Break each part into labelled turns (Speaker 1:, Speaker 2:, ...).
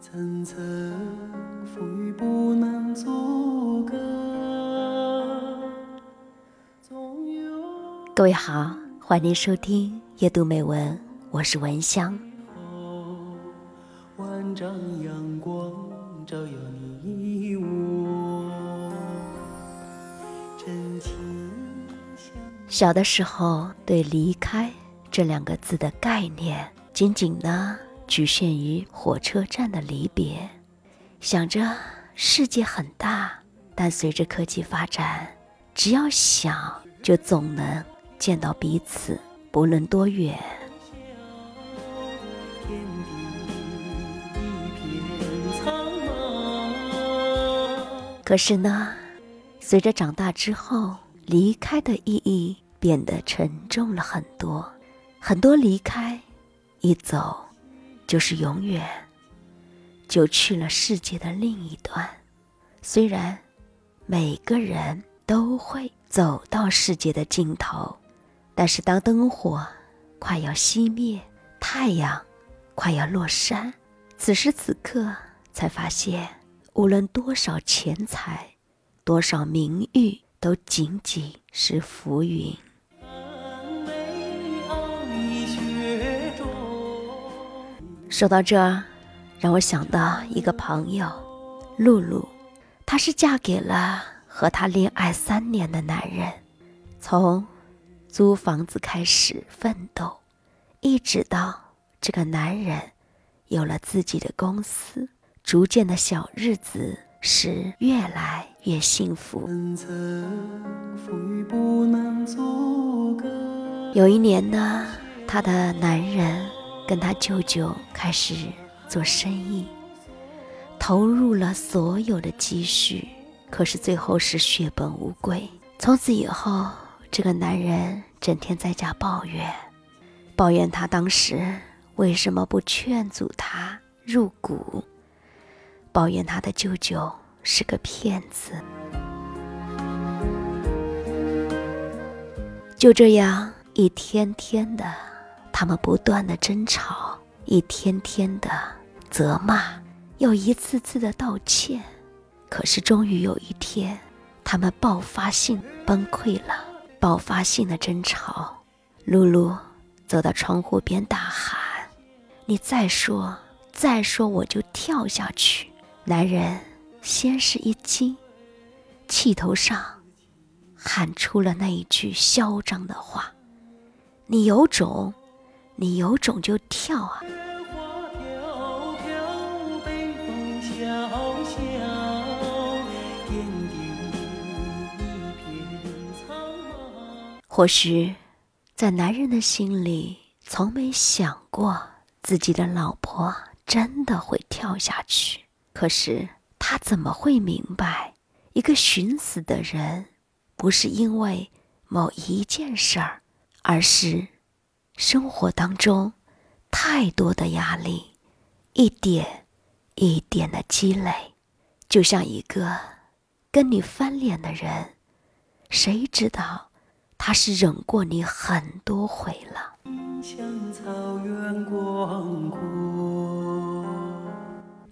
Speaker 1: 层层风雨不能阻隔。
Speaker 2: 各位好，欢迎收听夜读美文，我是文香。
Speaker 1: 万丈阳光照耀你我，真情相
Speaker 2: 小的时候，对“离开”这两个字的概念，仅仅呢局限于火车站的离别，想着世界很大，但随着科技发展，只要想就总能见到彼此，不论多远。可是呢，随着长大之后，离开的意义变得沉重了很多。很多离开，一走就是永远，就去了世界的另一端。虽然每个人都会走到世界的尽头，但是当灯火快要熄灭，太阳快要落山，此时此刻才发现，无论多少钱财，多少名誉，都仅仅是浮云。说到这儿，让我想到一个朋友，露露，她是嫁给了和她恋爱三年的男人，从租房子开始奋斗，一直到这个男人有了自己的公司，逐渐的小日子是越来越幸福。有一年呢，她的男人跟他舅舅开始做生意，投入了所有的积蓄，可是最后是血本无归。从此以后，这个男人整天在家抱怨，抱怨他当时为什么不劝阻他入股，抱怨他的舅舅是个骗子。就这样，一天天的，他们不断的争吵，一天天的责骂，又一次次的道歉。可是终于有一天，他们爆发性崩溃了，爆发性的争吵。露露走到窗户边大喊：“你再说，再说我就跳下去！”男人先是一惊，气头上喊出了那一句嚣张的话：“你有种，你有种就跳啊！”，或许，在男人的心里，从没想过自己的老婆真的会跳下去。可是，他怎么会明白，一个寻死的人，不是因为某一件事儿，而是生活当中太多的压力，一点一点的积累，就像一个跟你翻脸的人，谁知道？他是忍过你很多回了。
Speaker 1: 向草原广阔。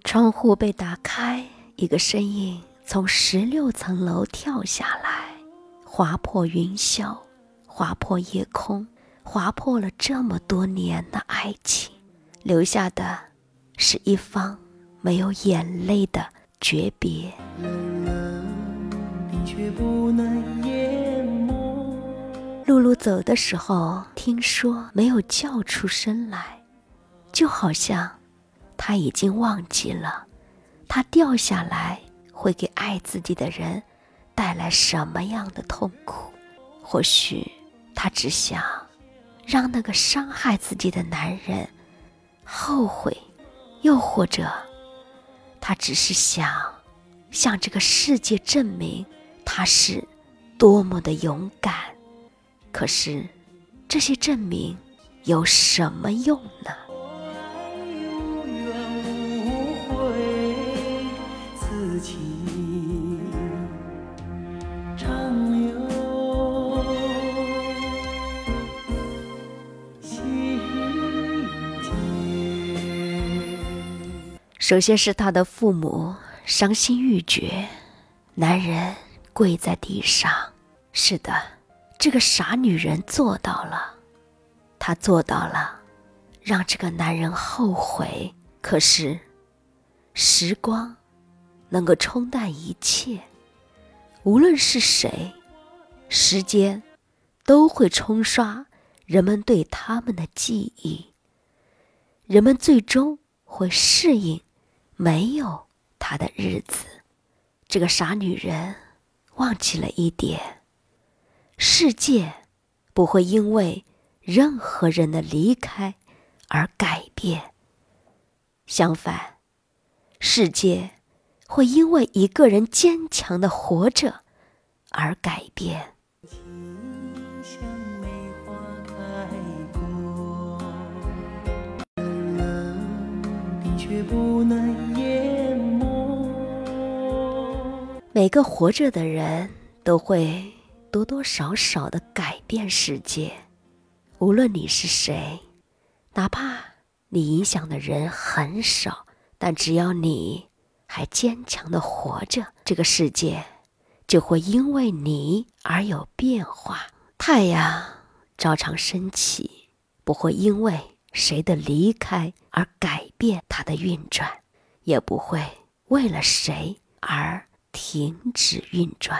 Speaker 2: 窗户被打开，一个身影从十六层楼跳下来，划破云霄，划破夜空，划破了这么多年的爱情，留下的是一方没有眼泪的诀别。露露走的时候，听说没有叫出声来，就好像她已经忘记了，她掉下来会给爱自己的人带来什么样的痛苦。或许她只想让那个伤害自己的男人后悔，又或者他只是想向这个世界证明他是多么的勇敢。可是，这些证明有什么用呢？
Speaker 1: 此情
Speaker 2: 首先是他的父母伤心欲绝，男人跪在地上。是的，这个傻女人做到了，她做到了，让这个男人后悔。可是，时光能够冲淡一切，无论是谁，时间都会冲刷人们对他们的记忆。人们最终会适应没有他的日子。这个傻女人忘记了一点：世界不会因为任何人的离开而改变。相反，世界会因为一个人坚强的活着而改变。却不能淹没每个活着的人都会多多少少的改变世界，无论你是谁，哪怕。你影响的人很少，但只要你还坚强的活着，这个世界就会因为你而有变化。太阳照常升起，不会因为谁的离开而改变它的运转，也不会为了谁而停止运转。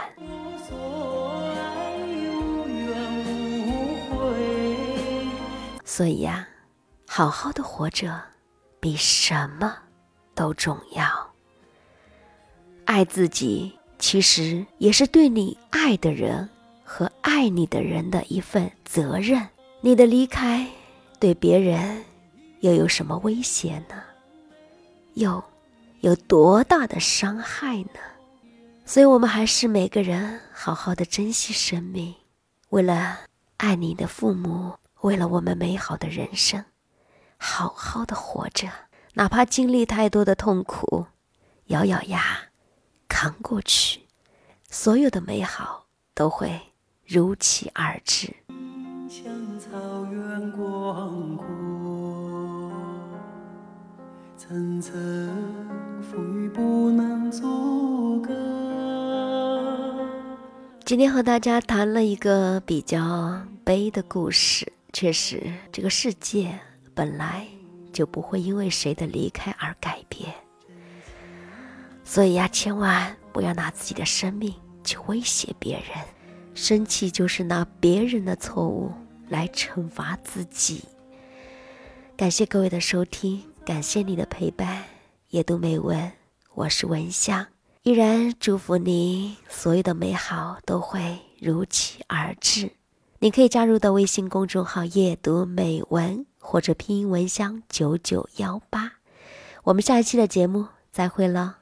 Speaker 2: 所以呀。好好的活着，比什么都重要。爱自己，其实也是对你爱的人和爱你的人的一份责任。你的离开，对别人又有什么威胁呢？又有多大的伤害呢？所以，我们还是每个人好好的珍惜生命，为了爱你的父母，为了我们美好的人生。好好的活着，哪怕经历太多的痛苦，咬咬牙扛过去，所有的美好都会如期而至。远广阔，层层风雨不能阻今天和大家谈了一个比较悲的故事，确实，这个世界。本来就不会因为谁的离开而改变，所以呀，千万不要拿自己的生命去威胁别人。生气就是拿别人的错误来惩罚自己。感谢各位的收听，感谢你的陪伴。夜读美文，我是文香，依然祝福你所有的美好都会如期而至。你可以加入到微信公众号“夜读美文”。或者拼音文香九九幺八，我们下一期的节目再会了。